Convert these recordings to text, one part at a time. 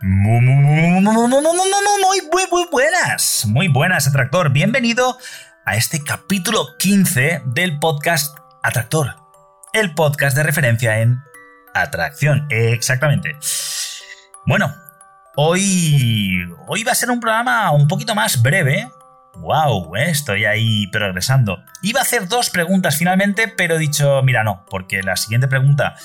Muy, muy, buenas, muy buenas, Atractor. Bienvenido a este capítulo 15 del podcast Atractor, el podcast de referencia en atracción, exactamente. Bueno, hoy, hoy va a ser un programa un poquito más breve. Wow, estoy ahí progresando. Iba a hacer dos preguntas finalmente, pero he dicho, mira, no, porque la siguiente pregunta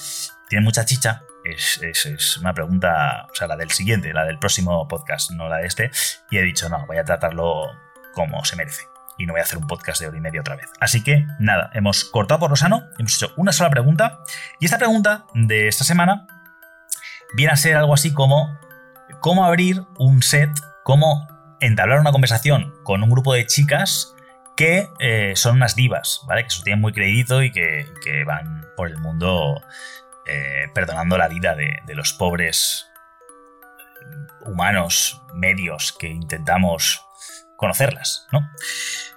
tiene mucha chicha es, una pregunta, o sea, la del siguiente, la del próximo podcast, no la de este, y he dicho, no, voy a tratarlo como se merece. Y no voy a hacer un podcast de hora y media otra vez. Así que, nada, hemos cortado por lo sano, hemos hecho una sola pregunta, y esta pregunta de esta semana viene a ser algo así como cómo abrir un set, cómo entablar una conversación con un grupo de chicas que eh, son unas divas, ¿vale? Que se tienen muy crédito y que, que van por el mundo eh, perdonando la vida de, los pobres humanos medios que intentamos conocerlas, ¿no?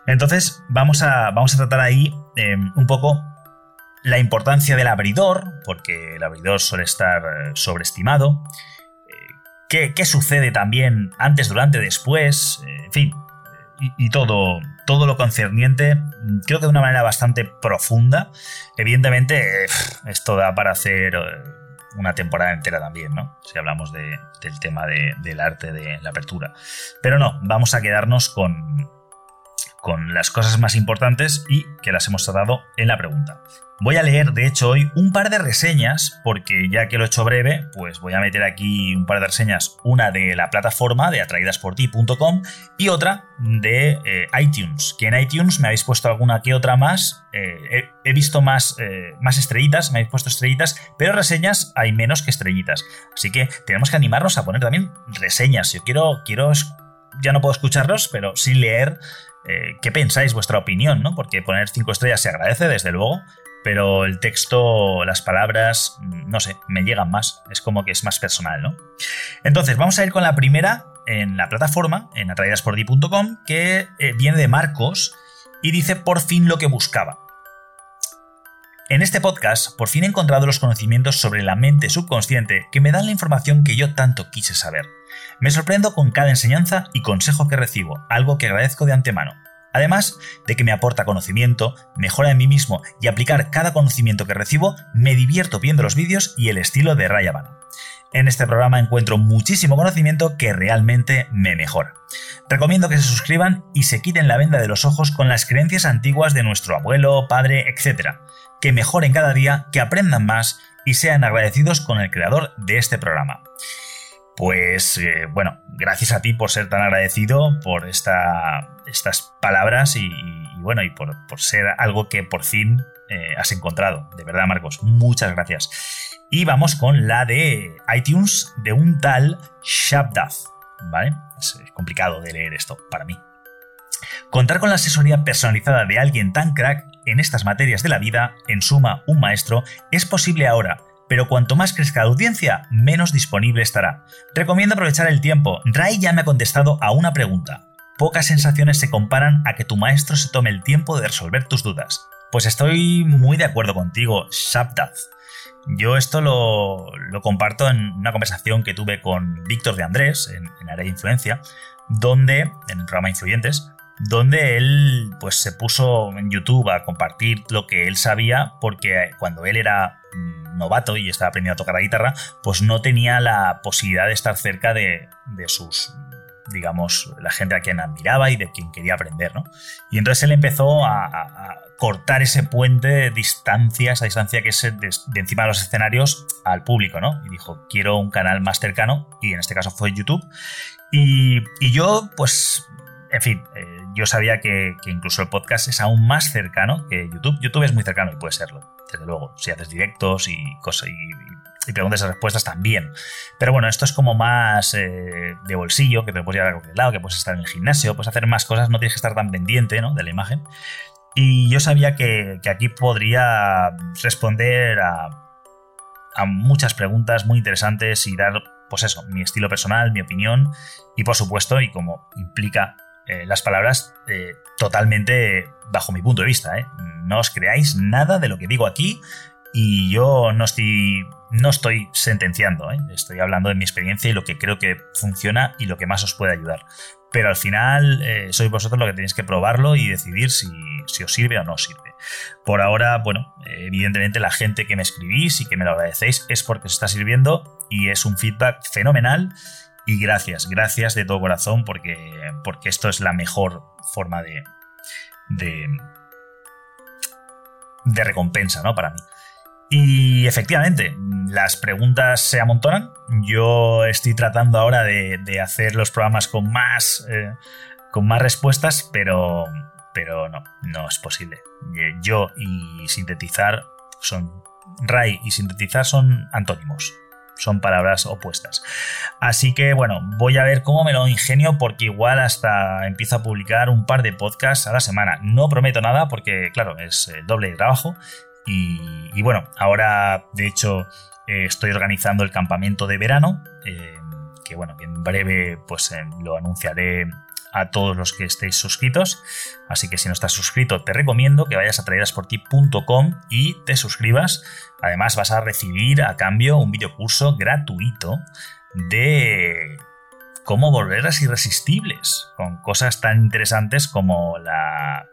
Entonces vamos a, vamos a tratar ahí em, un poco la importancia del abridor, porque el abridor suele estar eh, sobreestimado, eh, qué, sucede también antes, durante, después, en fin, y, todo, todo lo concerniente, creo que de una manera bastante profunda. Evidentemente, esto da para hacer eh, una temporada entera también, ¿no? Si hablamos del tema del arte de la apertura. Pero no, vamos a quedarnos con, con las cosas más importantes y que las hemos tratado en la pregunta. Voy a leer, de hecho, hoy un par de reseñas, porque ya que lo he hecho breve, pues voy a meter aquí un par de reseñas, una de la plataforma de atraídasporti.com y otra de eh, iTunes, que en iTunes me habéis puesto alguna que otra más, eh, he, visto más, eh, más estrellitas, me habéis puesto estrellitas, pero reseñas hay menos que estrellitas, así que tenemos que animarnos a poner también reseñas, yo quiero, quiero ya no puedo escucharlos, pero sí leer qué pensáis, vuestra opinión, ¿no? Porque poner cinco estrellas se agradece, desde luego, pero el texto, las palabras, no sé, me llegan más. Es como que es más personal, ¿no? Entonces, vamos a ir con la primera en la plataforma, en atraídaspordi.com, que eh, viene de Marcos y dice por fin lo que buscaba. En este podcast, por fin he encontrado los conocimientos sobre la mente subconsciente que me dan la información que yo tanto quise saber. Me sorprendo con cada enseñanza y consejo que recibo, algo que agradezco de antemano. Además de que me aporta conocimiento, mejora en mí mismo y aplicar cada conocimiento que recibo, me divierto viendo los vídeos y el estilo de Rayaban. En este programa encuentro muchísimo conocimiento que realmente me mejora. Recomiendo que se suscriban y se quiten la venda de los ojos con las creencias antiguas de nuestro abuelo, padre, etc. Que mejoren cada día, que aprendan más y sean agradecidos con el creador de este programa. Pues eh, bueno, gracias a ti por ser tan agradecido por esta, estas palabras y, bueno, y por, ser algo que por fin eh, has encontrado. De verdad, Marcos, muchas gracias. Y vamos con la de iTunes de un tal Shabdath, ¿vale? Es complicado de leer esto para mí. Contar con la asesoría personalizada de alguien tan crack en estas materias de la vida, en suma, un maestro, es posible ahora pero cuanto más crezca la audiencia, menos disponible estará. Recomiendo aprovechar el tiempo. Ray ya me ha contestado a una pregunta. Pocas sensaciones se comparan a que tu maestro se tome el tiempo de resolver tus dudas. Pues estoy muy de acuerdo contigo, Shabdath. Yo esto lo, comparto en una conversación que tuve con Víctor de Andrés en, en Área de Influencia, donde, en el programa Influyentes, donde él pues se puso en YouTube a compartir lo que él sabía porque cuando él era novato y estaba aprendiendo a tocar la guitarra, pues no tenía la posibilidad de estar cerca de, sus digamos, la gente a quien admiraba y de quien quería aprender, ¿no? Y entonces él empezó a, cortar ese puente de distancia, esa distancia que es de, encima de los escenarios al público, ¿no? Y dijo, quiero un canal más cercano, y en este caso fue YouTube. Y, y yo, pues, en fin, eh, yo sabía que, incluso el podcast es aún más cercano que YouTube. YouTube es muy cercano y puede serlo, desde luego, si haces directos y cosas y, preguntas y respuestas también. Pero bueno, esto es como más eh, de bolsillo, que te puedes llevar a cualquier lado, que puedes estar en el gimnasio, puedes hacer más cosas, no tienes que estar tan pendiente ¿no? de la imagen. Y yo sabía que, aquí podría responder a, a muchas preguntas muy interesantes y dar, pues eso, mi estilo personal, mi opinión y por supuesto, y como implica eh, las palabras eh, totalmente bajo mi punto de vista. ¿eh? No os creáis nada de lo que digo aquí y yo no estoy, no estoy sentenciando, estoy hablando de mi experiencia y lo que creo que funciona y lo que más os puede ayudar. Pero al final sois vosotros los que tenéis que probarlo y decidir si, si os sirve o no os sirve. Por ahora, bueno, evidentemente la gente que me escribís y que me lo agradecéis es porque os está sirviendo y es un feedback fenomenal y gracias, gracias de todo corazón porque, porque esto es la mejor forma de, de, de recompensa, ¿no? Para mí. Y efectivamente, las preguntas se amontonan. Yo estoy tratando ahora de, hacer los programas con más, eh, con más respuestas, pero, pero no, no es posible. Yo y sintetizar son... Ray y sintetizar son antónimos son palabras opuestas. Así que bueno, voy a ver cómo me lo ingenio porque igual hasta empiezo a publicar un par de podcasts a la semana. No prometo nada porque claro, es eh, doble de trabajo y, bueno, ahora de hecho eh, estoy organizando el campamento de verano. Eh, que bueno, en breve pues lo anunciaré a todos los que estéis suscritos. Así que si no estás suscrito, te recomiendo que vayas a traídasporti.com y te suscribas. Además, vas a recibir a cambio un videocurso gratuito de cómo volverlas irresistibles, con cosas tan interesantes como la,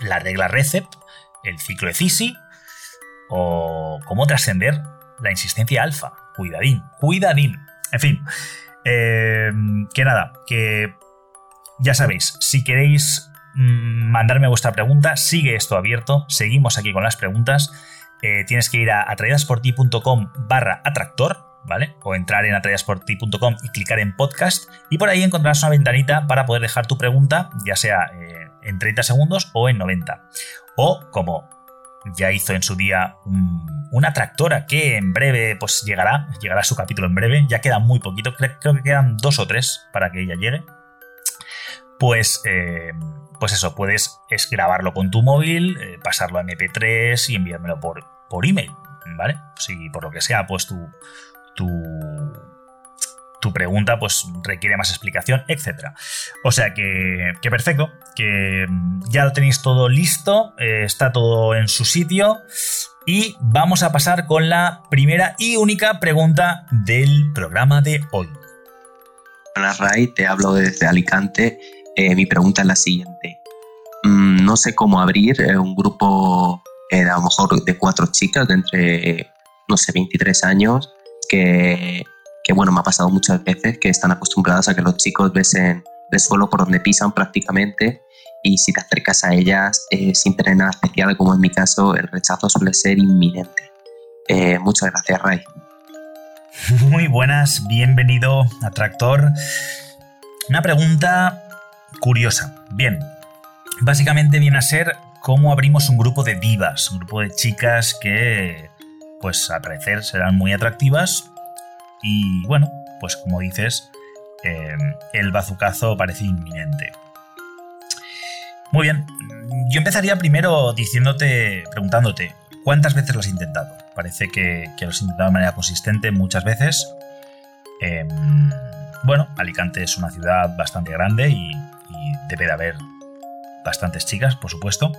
la regla Recept, el ciclo de Cisi o cómo trascender la insistencia alfa. Cuidadín, cuidadín. En fin, eh, que nada, que ya sabéis, si queréis mm, mandarme vuestra pregunta, sigue esto abierto, seguimos aquí con las preguntas. Eh, tienes que ir a atraídasporti.com barra atractor, ¿vale? O entrar en atraídasporti.com y clicar en podcast y por ahí encontrarás una ventanita para poder dejar tu pregunta, ya sea eh, en 30 segundos o en 90. O como ya hizo en su día una tractora que en breve pues llegará, llegará su capítulo en breve, ya queda muy poquito, creo, que quedan dos o tres para que ella llegue. Pues, eh, pues eso, puedes es grabarlo con tu móvil, eh, pasarlo a MP3 y enviármelo por, por email, ¿vale? Si por lo que sea, pues tu, tu tu pregunta pues requiere más explicación, etc. O sea que, que perfecto, que ya lo tenéis todo listo, eh, está todo en su sitio y vamos a pasar con la primera y única pregunta del programa de hoy. Hola Ray, te hablo desde Alicante. Eh, mi pregunta es la siguiente. Mm, no sé cómo abrir eh, un grupo a lo mejor de cuatro chicas de entre, no sé, 23 años que que bueno, me ha pasado muchas veces que están acostumbradas a que los chicos besen el suelo por donde pisan prácticamente y si te acercas a ellas eh, sin tener nada especial, como en mi caso, el rechazo suele ser inminente. Eh, muchas gracias, Ray. Muy buenas, bienvenido a Tractor. Una pregunta curiosa. Bien, básicamente viene a ser cómo abrimos un grupo de divas, un grupo de chicas que, pues al parecer serán muy atractivas y bueno, pues como dices, eh, el bazucazo parece inminente. Muy bien, yo empezaría primero diciéndote, preguntándote, ¿cuántas veces lo has intentado? Parece que, lo has intentado de manera consistente muchas veces. Em, bueno, Alicante es una ciudad bastante grande y debe de haber bastantes chicas, por supuesto.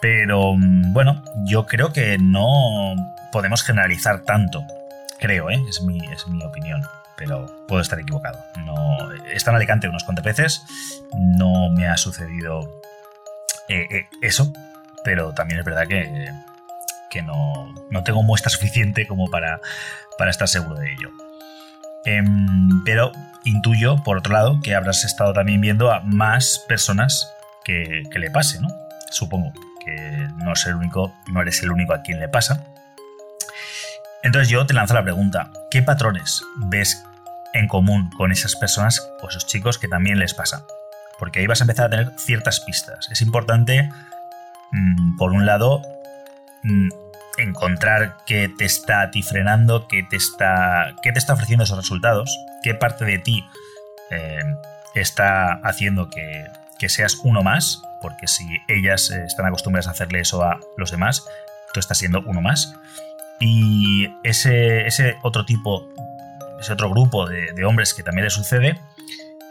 Pero mm, bueno, yo creo que no podemos generalizar tanto Creo, ¿eh? es, mi, es mi opinión, pero puedo estar equivocado. No, he estado en Alicante unos cuantos veces, no me ha sucedido eh, eh, eso, pero también es verdad que, que no, no, tengo muestra suficiente como para, para estar seguro de ello. Em, pero intuyo, por otro lado, que habrás estado también viendo a más personas que, que le pase, ¿no? Supongo que no, es el único, no eres el único a quien le pasa. Entonces yo te lanzo la pregunta, ¿qué patrones ves en común con esas personas o esos chicos que también les pasa? Porque ahí vas a empezar a tener ciertas pistas. Es importante, mm, por un lado, mm, encontrar qué te está a ti frenando, qué te está, qué te está ofreciendo esos resultados, qué parte de ti eh, está haciendo que, seas uno más, porque si ellas eh, están acostumbradas a hacerle eso a los demás, tú estás siendo uno más. Y ese, ese otro tipo, ese otro grupo de, hombres que también le sucede,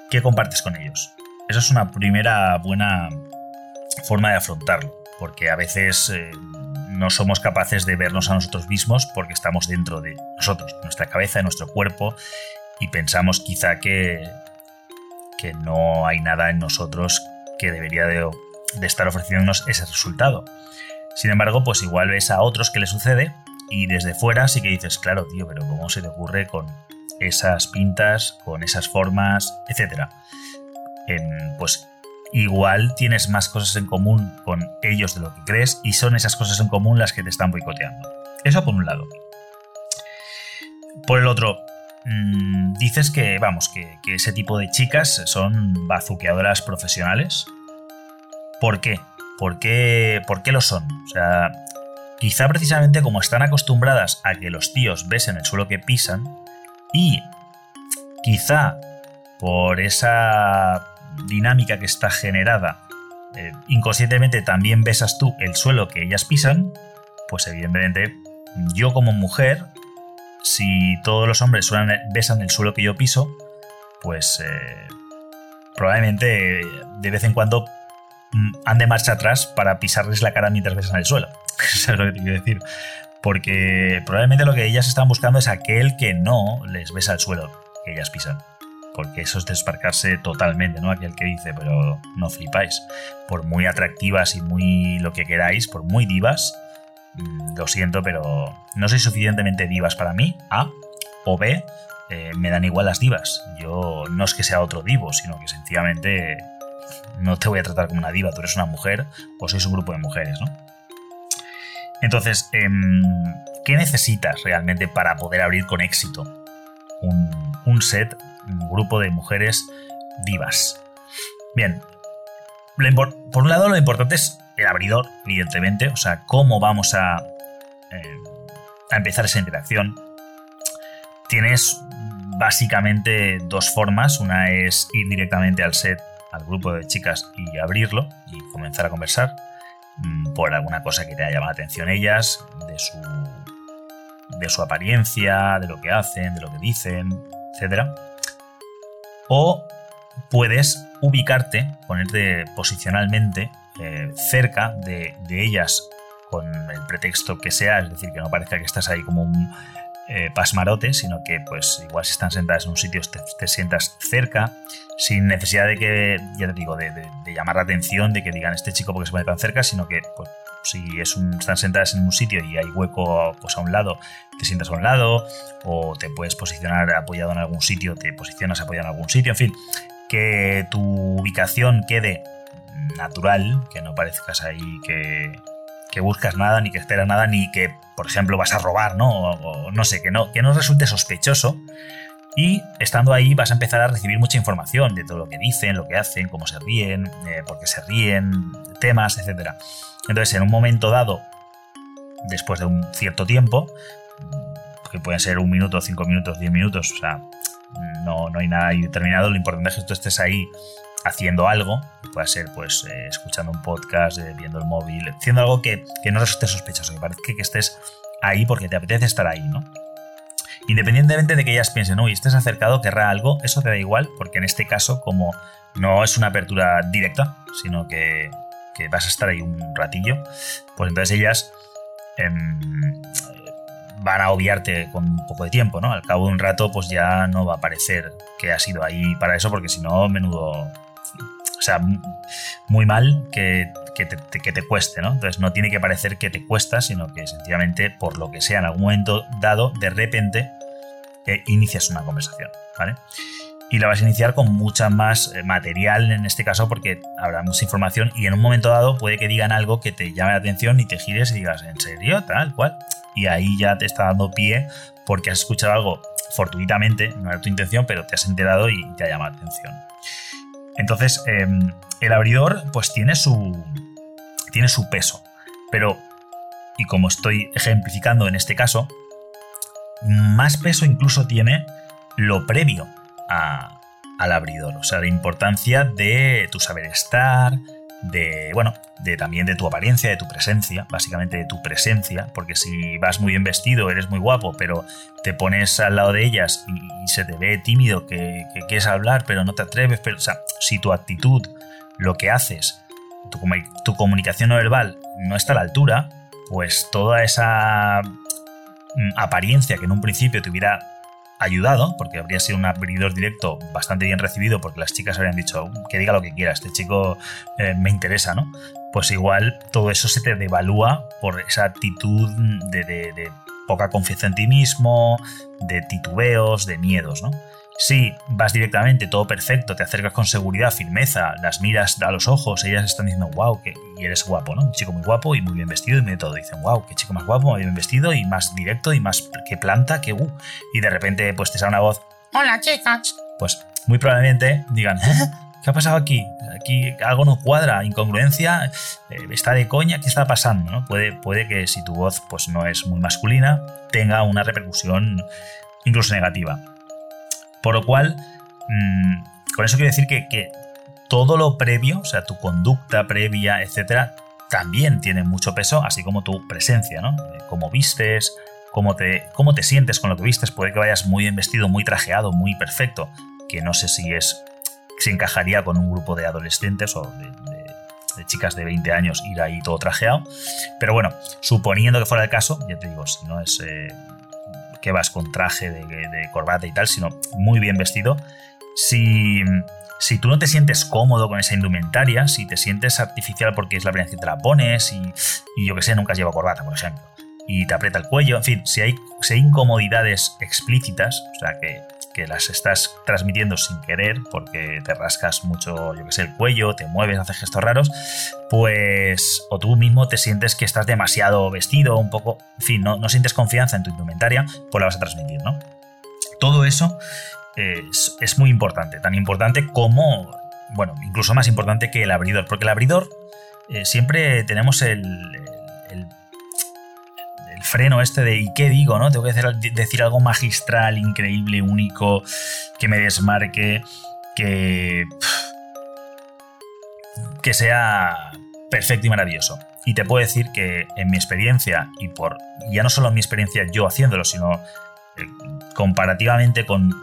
¿qué compartes con ellos? Esa es una primera buena forma de afrontarlo, porque a veces eh, no somos capaces de vernos a nosotros mismos porque estamos dentro de nosotros, nuestra cabeza, nuestro cuerpo, y pensamos quizá que, que no hay nada en nosotros que debería de, estar ofreciéndonos ese resultado. Sin embargo, pues igual ves a otros que le sucede y desde fuera sí que dices, claro, tío, pero ¿cómo se te ocurre con esas pintas, con esas formas, etcétera? pues igual tienes más cosas en común con ellos de lo que crees y son esas cosas en común las que te están boicoteando. Eso por un lado. Por el otro, Mm, dices que, vamos, que, ese tipo de chicas son bazuqueadoras profesionales. ¿Por qué? ¿Por qué, ¿Por qué lo son? O sea, quizá precisamente como están acostumbradas a que los tíos besen el suelo que pisan y quizá por esa dinámica que está generada, eh, inconscientemente también besas tú el suelo que ellas pisan, pues evidentemente yo como mujer si todos los hombres besan el suelo que yo piso, pues eh, probablemente de vez en cuando mm, ande marcha atrás para pisarles la cara mientras besan el suelo. Eso es lo que te quiero decir. Porque probablemente lo que ellas están buscando es aquel que no les besa el suelo que ellas pisan. Porque eso es desparcarse totalmente, ¿no? Aquel que dice, pero no flipáis. Por muy atractivas y muy lo que queráis, por muy divas, Mm, lo siento, pero no soy suficientemente divas para mí, A, o B, eh, me dan igual las divas. Yo no es que sea otro divo, sino que sencillamente no te voy a tratar como una diva, tú eres una mujer o sois un grupo de mujeres, ¿no? Entonces, em, ¿qué necesitas realmente para poder abrir con éxito un, un set, un grupo de mujeres divas? Bien, por un lado lo importante es el abridor, evidentemente, o sea, cómo vamos a, eh, a empezar esa interacción. Tienes básicamente dos formas. Una es ir directamente al set, al grupo de chicas y abrirlo y comenzar a conversar mm, por alguna cosa que te haya llamado la atención ellas, de su, de su apariencia, de lo que hacen, de lo que dicen, etc. O puedes ubicarte, ponerte posicionalmente eh, cerca de, ellas con el pretexto que sea, es decir, que no parezca que estás ahí como un eh, pasmarote, sino que pues igual si están sentadas en un sitio te, sientas cerca, sin necesidad de que, ya te digo, de, llamar la atención, de que digan este chico porque se pone tan cerca, sino que pues, si es están sentadas en un sitio y hay hueco pues, a un lado, te sientas a un lado, o te puedes posicionar apoyado en algún sitio, te posicionas apoyado en algún sitio, en fin, que tu ubicación quede natural, que no parezcas ahí que, buscas nada, ni que esperas nada, ni que, por ejemplo, vas a robar, ¿no? O, no sé, que no, que no resulte sospechoso. Y estando ahí vas a empezar a recibir mucha información de todo lo que dicen, lo que hacen, cómo se ríen, eh, por qué se ríen, temas, etc. Entonces, en un momento dado, después de un cierto tiempo, que pueden ser un minuto, cinco minutos, diez minutos, o sea, no, no hay nada determinado, lo importante es que tú estés ahí haciendo algo, puede ser pues eh, escuchando un podcast, eh, viendo el móvil, haciendo algo que, no resulte sospechoso, que parezca que estés ahí porque te apetece estar ahí, ¿no? Independientemente de que ellas piensen, uy, estés acercado, querrá algo, eso te da igual, porque en este caso, como no es una apertura directa, sino que, vas a estar ahí un ratillo, pues entonces ellas em, van a obviarte con un poco de tiempo, ¿no? Al cabo de un rato, pues ya no va a parecer que ha sido ahí para eso, porque si no, menudo o sea, muy mal que, te, cueste, ¿no? Entonces no tiene que parecer que te cuesta, sino que sencillamente, por lo que sea, en algún momento dado, de repente inicias una conversación, ¿vale? Y la vas a iniciar con mucha más eh, material en este caso porque habrá mucha información y en un momento dado puede que digan algo que te llame la atención y te gires y digas, ¿en serio? Tal cual. Y ahí ya te está dando pie porque has escuchado algo fortuitamente, no era tu intención, pero te has enterado y te ha llamado la atención. Entonces, em, el abridor pues tiene su, tiene su peso, pero y como estoy ejemplificando en este caso, más peso incluso tiene lo previo al abridor, o sea, la importancia de tu saber estar, de, bueno, de también de tu apariencia, de tu presencia, básicamente de tu presencia, porque si vas muy bien vestido, eres muy guapo, pero te pones al lado de ellas y, se te ve tímido, que, quieres hablar, pero no te atreves, pero, o sea, si tu actitud, lo que haces, tu, tu comunicación no verbal no está a la altura, pues toda esa apariencia que en un principio te hubiera ayudado, porque habría sido un abridor directo bastante bien recibido, porque las chicas habrían dicho que diga lo que quiera, este chico eh, me interesa, ¿no? Pues igual todo eso se te devalúa por esa actitud de poca confianza en ti mismo, de titubeos, de miedos, ¿no? Si vas directamente, todo perfecto, te acercas con seguridad, firmeza, las miras a los ojos, ellas están diciendo, wow, que y eres guapo, ¿no? Un chico muy guapo y muy bien vestido y de todo. Dicen, wow, qué chico más guapo, muy bien vestido y más directo y más que planta, que uh. Y de repente, pues te sale una voz, hola chicas. Pues muy probablemente digan, ¿Eh? ¿qué ha pasado aquí? Aquí algo no cuadra, incongruencia, eh, está de coña, ¿qué está pasando? ¿no? Puede, puede que si tu voz pues, no es muy masculina, tenga una repercusión incluso negativa. Por lo cual, mm, con eso quiero decir que, todo lo previo, o sea, tu conducta previa, etcétera, también tiene mucho peso, así como tu presencia, ¿no? Eh, cómo vistes, cómo te, cómo te sientes con lo que vistes. Puede que vayas muy bien vestido, muy trajeado, muy perfecto, que no sé si es si encajaría con un grupo de adolescentes o de, chicas de 20 años ir ahí todo trajeado. Pero bueno, suponiendo que fuera el caso, ya te digo, si no es eh, que vas con traje de, corbata y tal, sino muy bien vestido. Si, si tú no te sientes cómodo con esa indumentaria, si te sientes artificial porque es la primera vez que te la pones y, y yo que sé, nunca has llevado corbata, por ejemplo, y te aprieta el cuello, en fin, si hay, si hay incomodidades explícitas, o sea, que las estás transmitiendo sin querer porque te rascas mucho, yo que sé, el cuello, te mueves, haces gestos raros, pues o tú mismo te sientes que estás demasiado vestido, un poco, en fin, no, no sientes confianza en tu indumentaria, pues la vas a transmitir, ¿no? Todo eso es, es muy importante, tan importante como, bueno, incluso más importante que el abridor, porque el abridor eh, siempre tenemos el, freno este de ¿y qué digo? ¿no? Tengo que decir, algo magistral, increíble, único, que me desmarque, que. que sea perfecto y maravilloso. Y te puedo decir que en mi experiencia, y por ya no solo en mi experiencia yo haciéndolo, sino eh, comparativamente con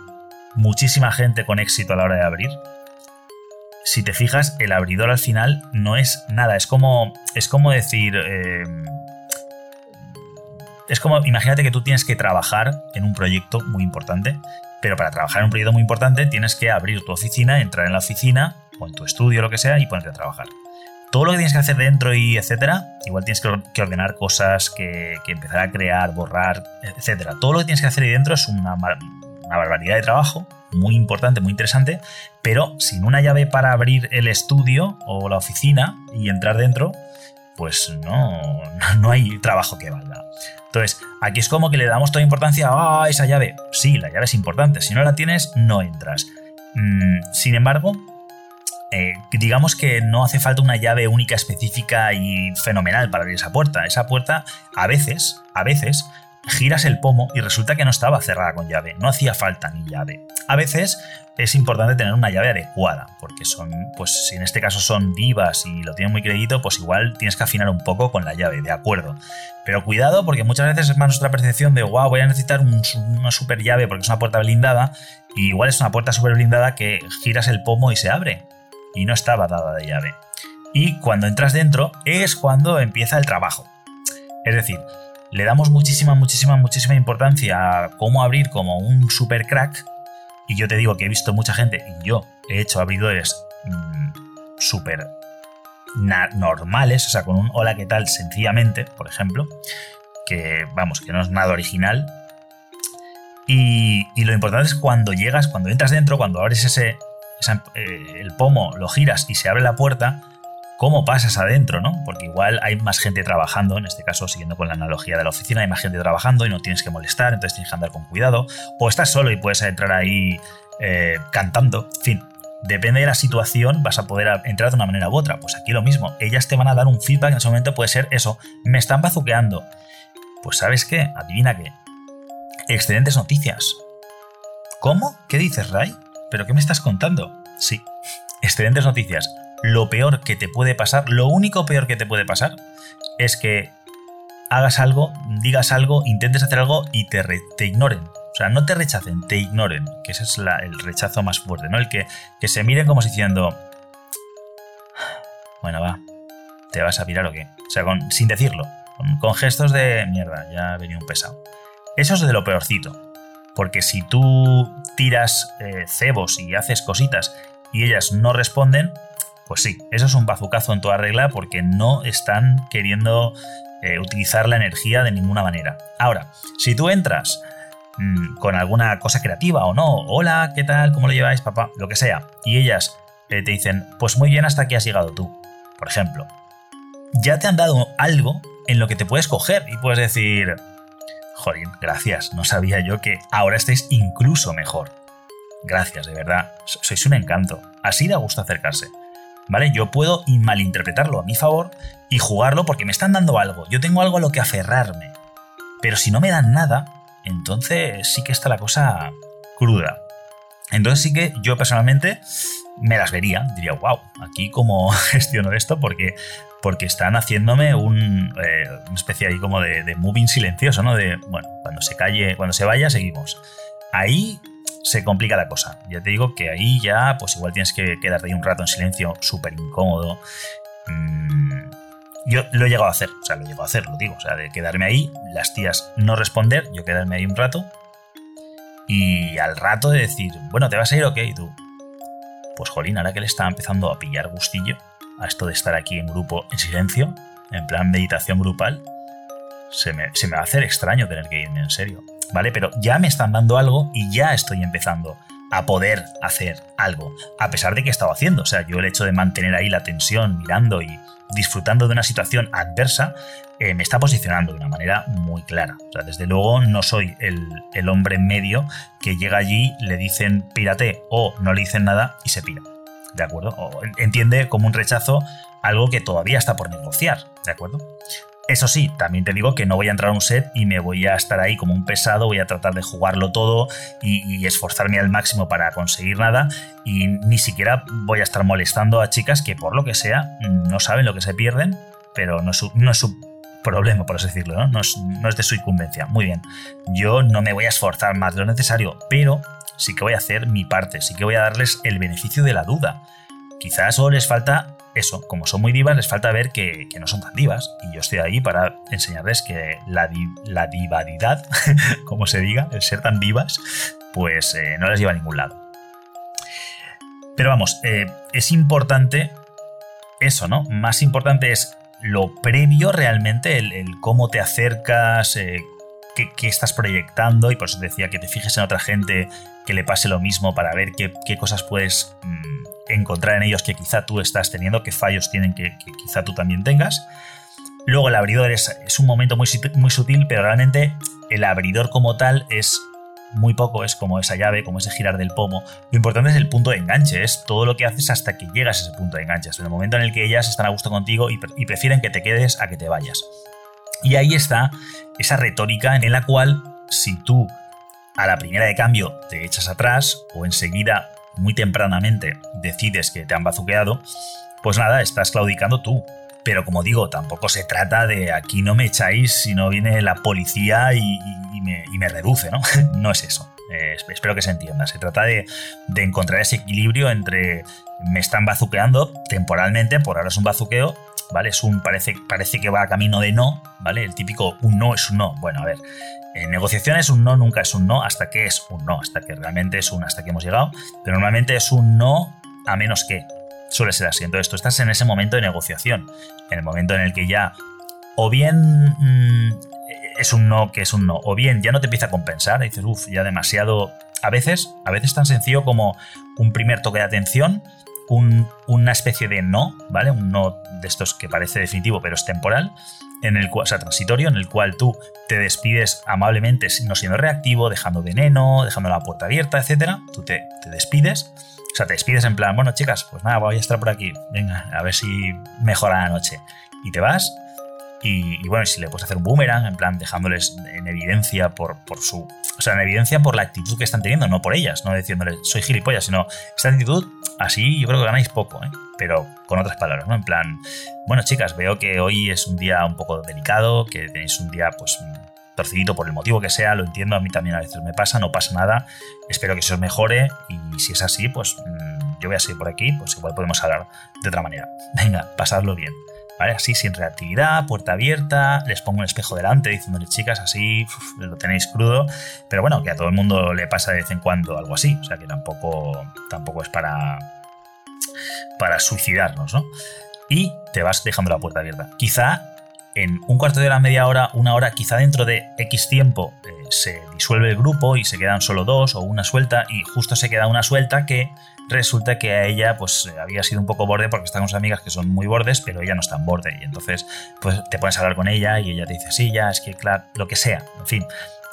muchísima gente con éxito a la hora de abrir, si te fijas, el abridor al final no es nada. Es como, es como decir, eh, es como, imagínate que tú tienes que trabajar en un proyecto muy importante, pero para trabajar en un proyecto muy importante tienes que abrir tu oficina, entrar en la oficina o en tu estudio, lo que sea, y ponerte a trabajar. Todo lo que tienes que hacer dentro y etcétera, igual tienes que ordenar cosas, que, empezar a crear, borrar, etcétera. Todo lo que tienes que hacer ahí dentro es una, una barbaridad de trabajo, muy importante, muy interesante, pero sin una llave para abrir el estudio o la oficina y entrar dentro, pues no, no hay trabajo que valga. Entonces, aquí es como que le damos toda importancia a esa llave. Sí, la llave es importante. Si no la tienes, no entras. Mm, sin embargo, eh, digamos que no hace falta una llave única, específica y fenomenal para abrir esa puerta. Esa puerta, a veces, a veces, giras el pomo y resulta que no estaba cerrada con llave, no hacía falta ni llave. A veces es importante tener una llave adecuada, porque son, pues si en este caso son vivas y lo tienen muy crédito, pues igual tienes que afinar un poco con la llave, de acuerdo. Pero cuidado, porque muchas veces es más nuestra percepción de, wow, voy a necesitar una super llave porque es una puerta blindada, y igual es una puerta super blindada que giras el pomo y se abre, y no estaba dada de llave. Y cuando entras dentro es cuando empieza el trabajo. Es decir, le damos muchísima, muchísima, muchísima importancia a cómo abrir como un super crack. Y yo te digo que he visto mucha gente, y yo he hecho abridores mm, súper normales, o sea, con un hola, ¿qué tal? sencillamente, por ejemplo, que vamos, que no es nada original. Y, lo importante es cuando llegas, cuando entras dentro, cuando abres ese, eh, el pomo, lo giras y se abre la puerta, cómo pasas adentro, ¿no? Porque igual hay más gente trabajando, en este caso siguiendo con la analogía de la oficina, hay más gente trabajando y no tienes que molestar, entonces tienes que andar con cuidado, o estás solo y puedes entrar ahí eh, cantando, en fin, depende de la situación, vas a poder entrar de una manera u otra. Pues aquí lo mismo, ellas te van a dar un feedback en ese momento, puede ser eso, me están bazuqueando. Pues sabes qué, adivina qué. Excelentes noticias. ¿Cómo? ¿Qué dices, Ray? ¿Pero qué me estás contando? Sí, excelentes noticias. Lo peor que te puede pasar, lo único peor que te puede pasar, es que hagas algo, digas algo, intentes hacer algo y te, te ignoren. O sea, no te rechacen, te ignoren, que ese es el rechazo más fuerte, ¿no? El que, que se miren como si diciendo, bueno, va, ¿te vas a pirar o qué? O sea, sin decirlo, con, gestos de mierda, ya ha venido un pesado. Eso es de lo peorcito, porque si tú tiras eh, cebos y haces cositas y ellas no responden, pues sí, eso es un bazucazo en toda regla porque no están queriendo eh, utilizar la energía de ninguna manera. Ahora, si tú entras Mm, con alguna cosa creativa o no. Hola, ¿qué tal? ¿Cómo lo lleváis, papá? Lo que sea. Y ellas eh, te dicen, pues muy bien hasta aquí has llegado tú, por ejemplo. Ya te han dado algo en lo que te puedes coger y puedes decir, Jorín, gracias, no sabía yo que ahora estéis incluso mejor. Gracias, de verdad, sois un encanto. Así da gusto acercarse. ¿Vale? Yo puedo malinterpretarlo a mi favor y jugarlo porque me están dando algo. Yo tengo algo a lo que aferrarme. Pero si no me dan nada, entonces sí que está la cosa cruda. Entonces sí que yo personalmente me las vería, diría, wow, aquí cómo gestiono esto porque, porque están haciéndome un, eh, una especie ahí como de, moving silencioso, ¿no? De, bueno, cuando se calle, cuando se vaya, seguimos. Ahí se complica la cosa. Ya te digo que ahí ya, pues igual tienes que quedarte ahí un rato en silencio, súper incómodo. Mm, yo lo he llegado a hacer, o sea, lo he llegado a hacer, lo digo, o sea, de quedarme ahí, las tías no responder, yo quedarme ahí un rato y al rato de decir, bueno, ¿te vas a ir o qué? Y tú, pues jolín, ahora que le estaba empezando a pillar gustillo a esto de estar aquí en grupo en silencio, en plan meditación grupal, se me, se me va a hacer extraño tener que irme en serio, ¿vale? Pero ya me están dando algo y ya estoy empezando a poder hacer algo, a pesar de que he estado haciendo. O sea, yo el hecho de mantener ahí la tensión, mirando y disfrutando de una situación adversa, eh, me está posicionando de una manera muy clara. O sea, desde luego no soy el, hombre en medio que llega allí, le dicen pírate o no le dicen nada y se pira. ¿De acuerdo? O entiende como un rechazo algo que todavía está por negociar. ¿De acuerdo? Eso sí, también te digo que no voy a entrar a un set y me voy a estar ahí como un pesado, voy a tratar de jugarlo todo y, esforzarme al máximo para conseguir nada y ni siquiera voy a estar molestando a chicas que por lo que sea no saben lo que se pierden, pero no es su, problema, por así decirlo, ¿no? No es, no es de su incumbencia. Muy bien, yo no me voy a esforzar más de lo necesario, pero sí que voy a hacer mi parte, sí que voy a darles el beneficio de la duda. Quizás solo les falta eso, como son muy divas, les falta ver que, no son tan divas. Y yo estoy ahí para enseñarles que la, la divadidad, como se diga, el ser tan divas, pues eh, no les lleva a ningún lado. Pero vamos, eh, es importante eso, ¿no? Más importante es lo previo realmente, el, cómo te acercas, eh, qué, estás proyectando, y por eso decía que te fijes en otra gente que le pase lo mismo para ver qué, cosas puedes mm, encontrar en ellos que quizá tú estás teniendo, qué fallos tienen que, quizá tú también tengas. Luego el abridor es, un momento muy, muy sutil, pero realmente el abridor como tal es muy poco, es como esa llave, como ese girar del pomo. Lo importante es el punto de enganche, es todo lo que haces hasta que llegas a ese punto de enganche, hasta el momento en el que ellas están a gusto contigo y, y prefieren que te quedes a que te vayas. Y ahí está esa retórica en la cual si tú a la primera de cambio te echas atrás o enseguida muy tempranamente decides que te han bazuqueado, pues nada, estás claudicando tú. Pero como digo, tampoco se trata de aquí no me echáis si no viene la policía y, me, reduce, ¿no? no es eso. Eh, espero que se entienda. Se trata de, encontrar ese equilibrio entre me están bazuqueando temporalmente, por ahora es un bazuqueo, ¿vale? Es un, parece, parece que va camino de no, ¿vale? El típico un no es un no. Bueno, a ver, en negociaciones un no nunca es un no hasta que es un no, hasta que realmente es un hasta que hemos llegado, pero normalmente es un no a menos que. Suele ser así. Entonces tú estás en ese momento de negociación, en el momento en el que ya o bien mm, es un no que es un no, o bien ya no te empieza a compensar, y dices, uff, ya demasiado... A veces, a veces tan sencillo como un primer toque de atención, una especie de no, ¿vale? Un no de estos que parece definitivo pero es temporal, en el cual, o sea, transitorio, en el cual tú te despides amablemente, no siendo reactivo, dejando veneno, dejando la puerta abierta, etc. Tú te, despides, O sea, te despides en plan, bueno, chicas, pues nada, voy a estar por aquí. Venga, a ver si mejora la noche. Y te vas y, bueno, si le puedes hacer un boomerang, en plan dejándoles en evidencia por, por, su. O sea, en evidencia por la actitud que están teniendo, no por ellas, no diciéndoles soy gilipollas, sino esta actitud, así yo creo que ganáis poco, ¿eh? pero con otras palabras, ¿no? En plan, bueno, chicas, veo que hoy es un día un poco delicado, que tenéis un día, pues, torcidito por el motivo que sea, lo entiendo, a mí también a veces me pasa, no pasa nada, espero que se os mejore y si es así, pues mm, yo voy a seguir por aquí, pues igual podemos hablar de otra manera. Venga, pasadlo bien. ¿Vale? Así sin reactividad, puerta abierta, les pongo un espejo delante diciéndole chicas, así lo tenéis crudo, pero bueno, que a todo el mundo le pasa de vez en cuando algo así, o sea que tampoco, tampoco es para, para suicidarnos, ¿no? Y te vas dejando la puerta abierta. Quizá en un cuarto de hora, media hora, una hora, quizá dentro de X tiempo eh, se disuelve el grupo y se quedan solo dos o una suelta y justo se queda una suelta que resulta que a ella pues eh, había sido un poco borde porque está con sus amigas que son muy bordes, pero ella no está en borde y entonces pues te pones a hablar con ella y ella te dice, sí, ya, es que claro, lo que sea, en fin,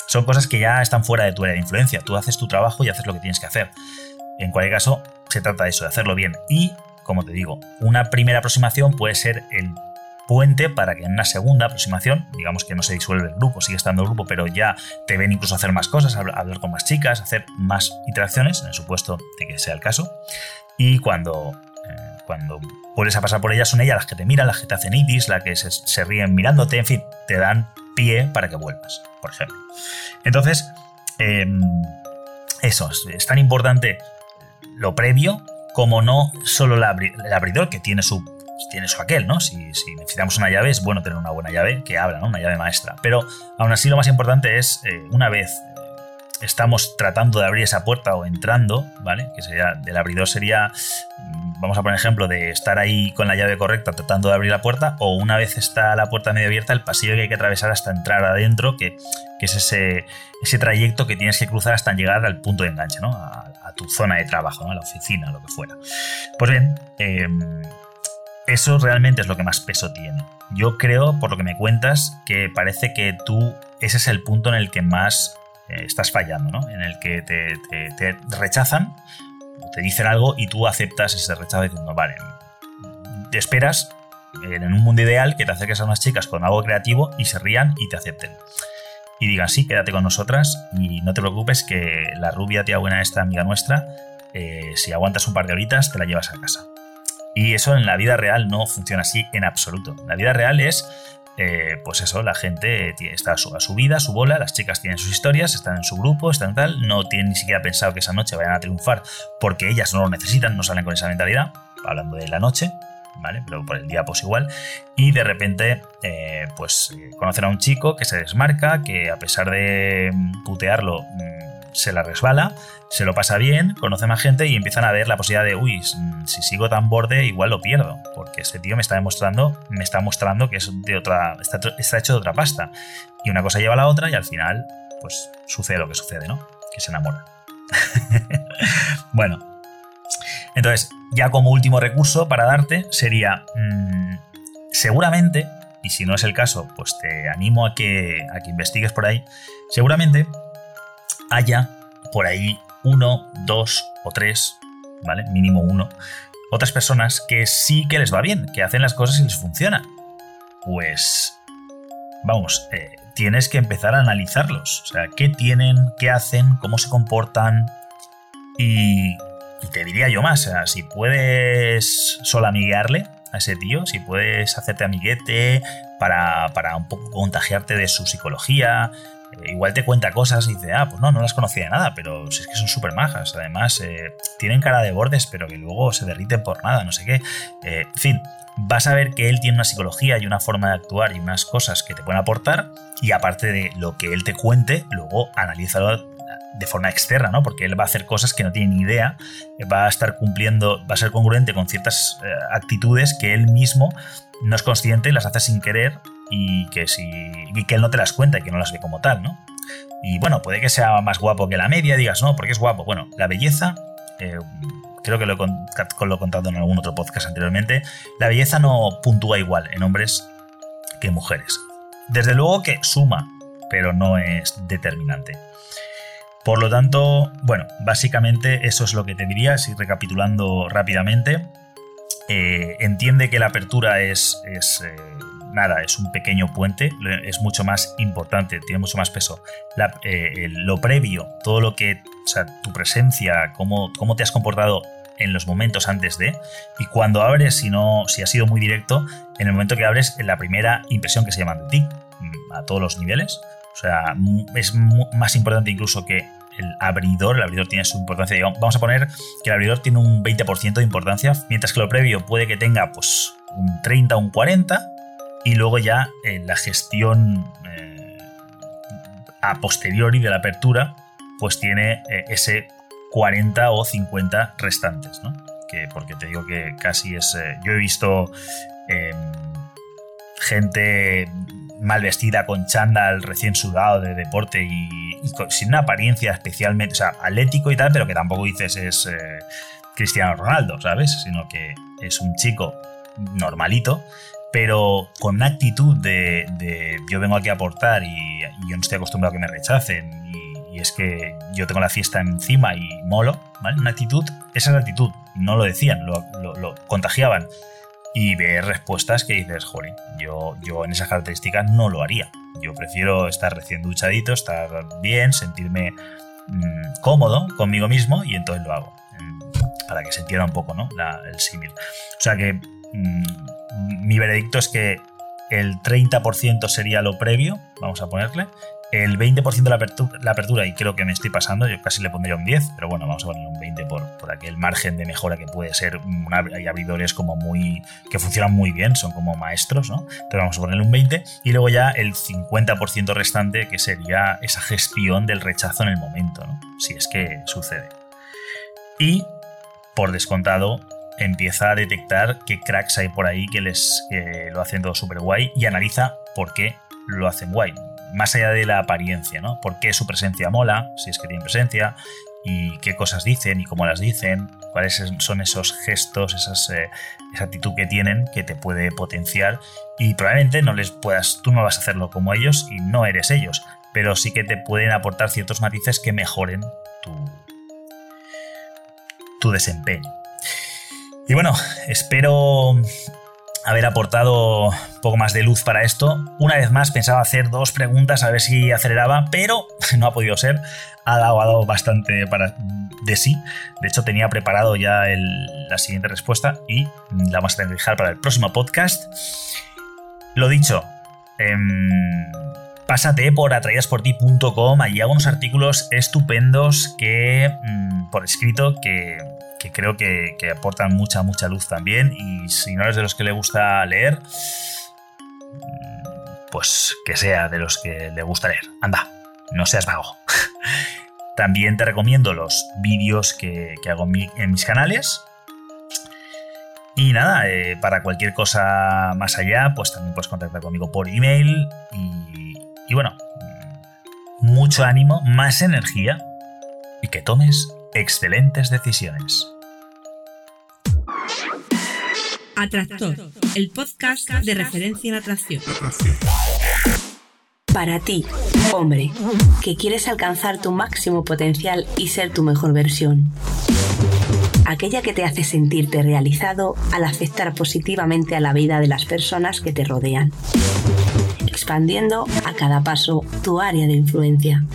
son cosas que ya están fuera de tu área de influencia, tú haces tu trabajo y haces lo que tienes que hacer. En cualquier caso, se trata de eso, de hacerlo bien. Y, como te digo, una primera aproximación puede ser el puente para que en una segunda aproximación, digamos que no se disuelve el grupo, sigue estando el grupo, pero ya te ven incluso hacer más cosas, hablar con más chicas, hacer más interacciones, en el supuesto de que sea el caso. Y cuando, eh, cuando vuelves a pasar por ellas, son ellas las que te miran, las que te hacen itis, las que se, ríen mirándote, en fin, te dan pie para que vuelvas, por ejemplo. Entonces, em, eso, es tan importante lo previo como no solo el abridor, que tiene su pues, tiene eso aquel, ¿no? Si, necesitamos una llave, es bueno tener una buena llave que abra, ¿no? Una llave maestra. Pero aún así lo más importante es, eh, una vez eh, estamos tratando de abrir esa puerta o entrando, ¿vale? Que sería, del abridor sería, mm, vamos a poner ejemplo de estar ahí con la llave correcta tratando de abrir la puerta, o una vez está la puerta medio abierta, el pasillo que hay que atravesar hasta entrar adentro, que, es ese, ese trayecto que tienes que cruzar hasta llegar al punto de enganche, ¿no? A, tu zona de trabajo, ¿no? A la oficina, lo que fuera. Pues bien, eh, eso realmente es lo que más peso tiene. Yo creo, por lo que me cuentas, que parece que tú ese es el punto en el que más eh, estás fallando, ¿no? En el que te, rechazan te dicen algo y tú aceptas ese rechazo diciendo, vale, te esperas en un mundo ideal que te acerques a unas chicas con algo creativo y se rían y te acepten. Y digan, sí, quédate con nosotras y no te preocupes que la rubia tía buena esta amiga nuestra, eh, si aguantas un par de horitas te la llevas a casa. Y eso en la vida real no funciona así en absoluto. La vida real es, eh, pues eso, la gente está a su, vida, a su bola, las chicas tienen sus historias, están en su grupo, están tal, no tienen ni siquiera pensado que esa noche vayan a triunfar porque ellas no lo necesitan, no salen con esa mentalidad, hablando de la noche, ¿vale? Pero por el día pues igual. Y de repente, eh, pues eh, conocen a un chico que se desmarca, que a pesar de putearlo, mm, se la resbala, se lo pasa bien, conoce más gente y empiezan a ver la posibilidad de, uy, si sigo tan borde, igual lo pierdo, porque este tío me está demostrando, me está mostrando que es de otra, está, hecho de otra pasta. Y una cosa lleva a la otra y al final, pues sucede lo que sucede, ¿no? Que se enamora. bueno, entonces, ya como último recurso para darte sería, mm, seguramente, y si no es el caso, pues te animo a que, a que investigues por ahí, seguramente haya por ahí uno, dos o tres, ¿vale? Mínimo uno. Otras personas que sí que les va bien, que hacen las cosas y les funciona. Pues, vamos, eh, tienes que empezar a analizarlos. O sea, qué tienen, qué hacen, cómo se comportan. Y, y te diría yo más, si puedes solo amiguearle a ese tío, si puedes hacerte amiguete para, para un poco contagiarte de su psicología, igual te cuenta cosas y dice, ah, pues no, no las conocía de nada, pero es que son súper majas. Además, eh, tienen cara de bordes, pero que luego se derriten por nada, no sé qué. Eh, en fin, vas a ver que él tiene una psicología y una forma de actuar y unas cosas que te pueden aportar. Y aparte de lo que él te cuente, luego analízalo de forma externa, ¿no? Porque él va a hacer cosas que no tiene ni idea, va a estar cumpliendo, va a ser congruente con ciertas actitudes que él mismo no es consciente las hace sin querer y que, si, que él no te las cuenta y que no las ve como tal, ¿no? Y bueno, puede que sea más guapo que la media, digas, no, porque es guapo. Bueno, la belleza, eh, creo que lo he, contado en algún otro podcast anteriormente, la belleza no puntúa igual en hombres que mujeres. Desde luego que suma, pero no es determinante. Por lo tanto, bueno, básicamente eso es lo que te diría, si recapitulando rápidamente. Eh, entiende que la apertura es, es eh, nada, es un pequeño puente, es mucho más importante, tiene mucho más peso. Eh, lo previo, todo lo que, o sea, tu presencia, cómo, cómo te has comportado en los momentos antes de, y cuando abres, si no, si ha sido muy directo, en el momento que abres, en la primera impresión que se llama de ti, mm, a todos los niveles. O sea, es más importante incluso que el abridor, el abridor tiene su importancia. Vamos a poner que el abridor tiene un 20% de importancia, mientras que lo previo puede que tenga pues un 30 o un 40, y luego ya en la gestión eh, a posteriori de la apertura, pues tiene eh, ese 40 o 50 restantes, ¿no? Que, porque te digo que casi es... Eh, yo he visto em, gente mal vestida con chándal recién sudado de deporte y, sin una apariencia especialmente, o sea, atlético y tal, pero que tampoco dices es Cristiano Ronaldo, ¿sabes? Sino que es un chico normalito pero con una actitud de, yo vengo aquí a aportar y, yo no estoy acostumbrado a que me rechacen y, es que yo tengo la fiesta encima y molo, ¿vale? Una actitud, esa es la actitud, no lo decían, lo, contagiaban y ver respuestas que dices, joder, yo, yo en esas características no lo haría. Yo prefiero estar recién duchadito, estar bien, sentirme mm, cómodo conmigo mismo y entonces lo hago. Mm, para que se entienda un poco, ¿no? el símil. O sea que mm, mi veredicto es que el 30% sería lo previo, vamos a ponerle, el 20% de la apertura, y creo que me estoy pasando, yo casi le pondría un 10, pero bueno, vamos a ponerle un 20 por, por aquel margen de mejora que puede ser. hay abridores como muy. que funcionan muy bien, son como maestros, ¿no? Pero vamos a ponerle un 20, y luego ya el 50% restante, que sería esa gestión del rechazo en el momento, ¿no? Si es que sucede. Y, por descontado, empieza a detectar qué cracks hay por ahí que les lo hacen todo súper guay y analiza por qué lo hacen guay. Más allá de la apariencia, ¿no? ¿Por qué su presencia mola? Si es que tienen presencia. Y qué cosas dicen y cómo las dicen. Cuáles son esos gestos, esas, eh, esa actitud que tienen que te puede potenciar. Y probablemente no les puedas, tú no vas a hacerlo como ellos y no eres ellos. Pero sí que te pueden aportar ciertos matices que mejoren tu, tu desempeño. Y bueno, espero haber aportado un poco más de luz para esto. Una vez más pensaba hacer dos preguntas a ver si aceleraba, pero no ha podido ser. Ha dado, bastante para, de sí. De hecho, tenía preparado ya la siguiente respuesta y la vamos a tener que dejar para el próximo podcast. Lo dicho, em, pásate por atraídasporti.com. Allí hago unos artículos estupendos que, mm, por escrito, que creo que, aportan mucha, mucha luz también. Y si no eres de los que le gusta leer, pues que sea de los que le gusta leer. Anda, no seas vago. también te recomiendo los vídeos que, hago en, mis canales. Y nada, eh, para cualquier cosa más allá, pues también puedes contactar conmigo por email. Y bueno, mucho ánimo, más energía y que tomes excelentes decisiones. Atractor, el podcast de referencia en atracción. Para ti, hombre, que quieres alcanzar tu máximo potencial y ser tu mejor versión. Aquella que te hace sentirte realizado al afectar positivamente a la vida de las personas que te rodean. Expandiendo a cada paso tu área de influencia.